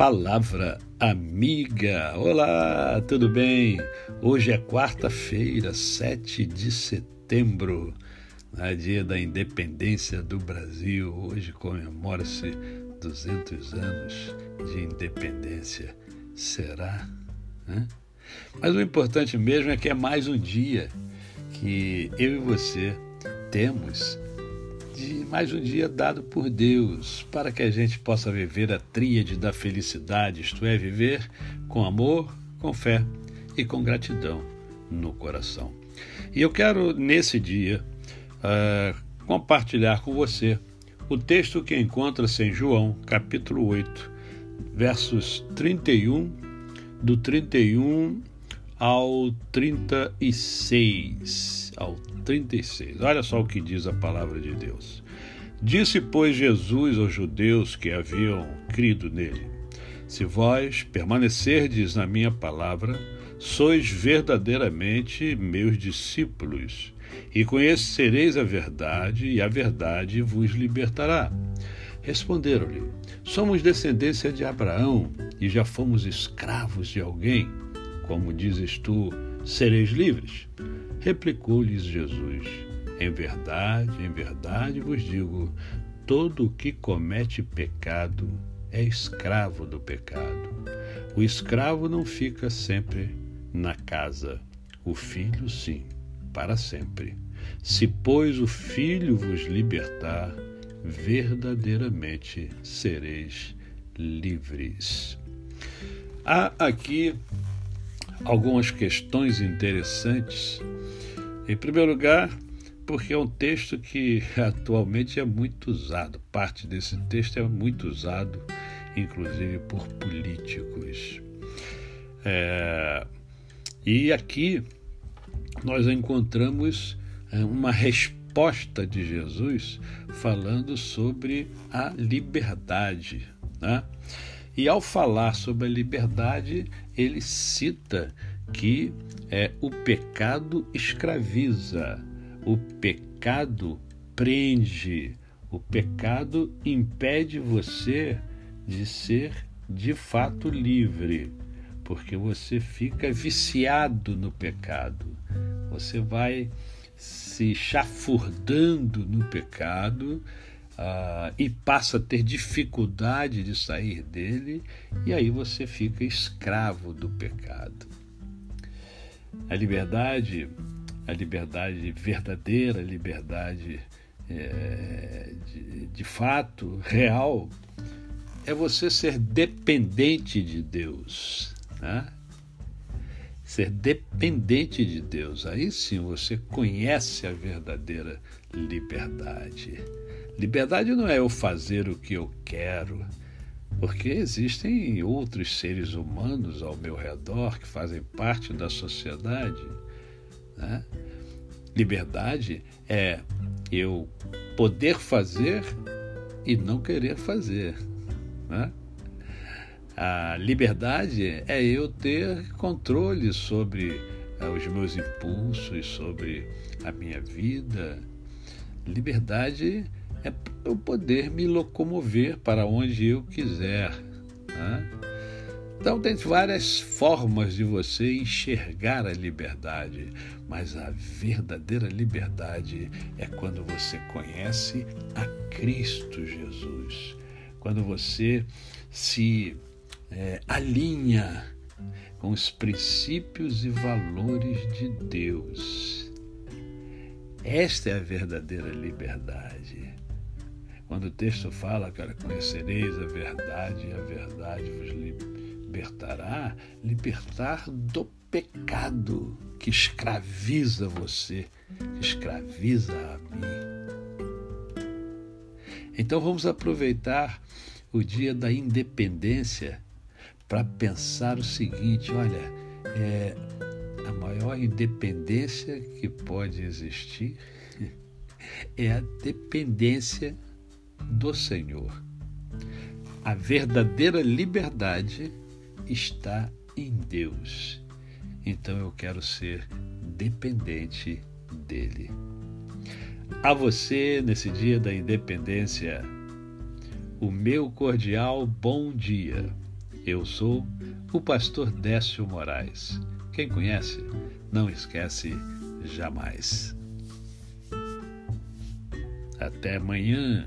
Palavra Amiga. Olá, tudo bem? Hoje é quarta-feira, 7 de setembro, né, dia da independência do Brasil. Hoje comemora-se 200 anos de independência. Será? Né? Mas o importante mesmo é que é mais um dia que eu e você temos de mais um dia dado por Deus para que a gente possa viver a tríade da felicidade, isto é, viver com amor, com fé e com gratidão no coração. E eu quero, nesse dia, uh, compartilhar com você o texto que encontra-se em João, capítulo 8, versos 31, do 31 ao 36. Ao 36. Olha só o que diz a palavra de Deus. Disse, pois, Jesus aos judeus que haviam crido nele: Se vós permanecerdes na minha palavra, sois verdadeiramente meus discípulos, e conhecereis a verdade, e a verdade vos libertará. Responderam-lhe: Somos descendência de Abraão e já fomos escravos de alguém. Como dizes tu, sereis livres? Replicou-lhes Jesus: Em verdade, em verdade vos digo: todo o que comete pecado é escravo do pecado. O escravo não fica sempre na casa, o filho sim, para sempre. Se, pois, o filho vos libertar, verdadeiramente sereis livres. Há aqui algumas questões interessantes. Em primeiro lugar, porque é um texto que atualmente é muito usado, parte desse texto é muito usado, inclusive por políticos. É, e aqui nós encontramos é, uma resposta de Jesus falando sobre a liberdade. Né? E ao falar sobre a liberdade, ele cita que é, o pecado escraviza, o pecado prende, o pecado impede você de ser de fato livre, porque você fica viciado no pecado. Você vai se chafurdando no pecado uh, e passa a ter dificuldade de sair dele, e aí você fica escravo do pecado. A liberdade, a liberdade verdadeira, a liberdade é, de, de fato, real, é você ser dependente de Deus. Né? ser dependente de Deus. Aí sim você conhece a verdadeira liberdade. Liberdade não é eu fazer o que eu quero, porque existem outros seres humanos ao meu redor que fazem parte da sociedade. Né? Liberdade é eu poder fazer e não querer fazer. Né? A liberdade é eu ter controle sobre eh, os meus impulsos, sobre a minha vida. Liberdade é eu poder me locomover para onde eu quiser. Né? Então, tem várias formas de você enxergar a liberdade, mas a verdadeira liberdade é quando você conhece a Cristo Jesus, quando você se é, alinha com os princípios e valores de Deus. Esta é a verdadeira liberdade. Quando o texto fala, cara, conhecereis a verdade e a verdade vos libertará, libertar do pecado que escraviza você, que escraviza a mim. Então vamos aproveitar o dia da independência para pensar o seguinte: olha, é, a maior independência que pode existir é a dependência do Senhor. A verdadeira liberdade está em Deus. Então eu quero ser dependente dele. A você, nesse dia da independência, o meu cordial bom dia. Eu sou o pastor Décio Moraes. Quem conhece, não esquece jamais. Até amanhã,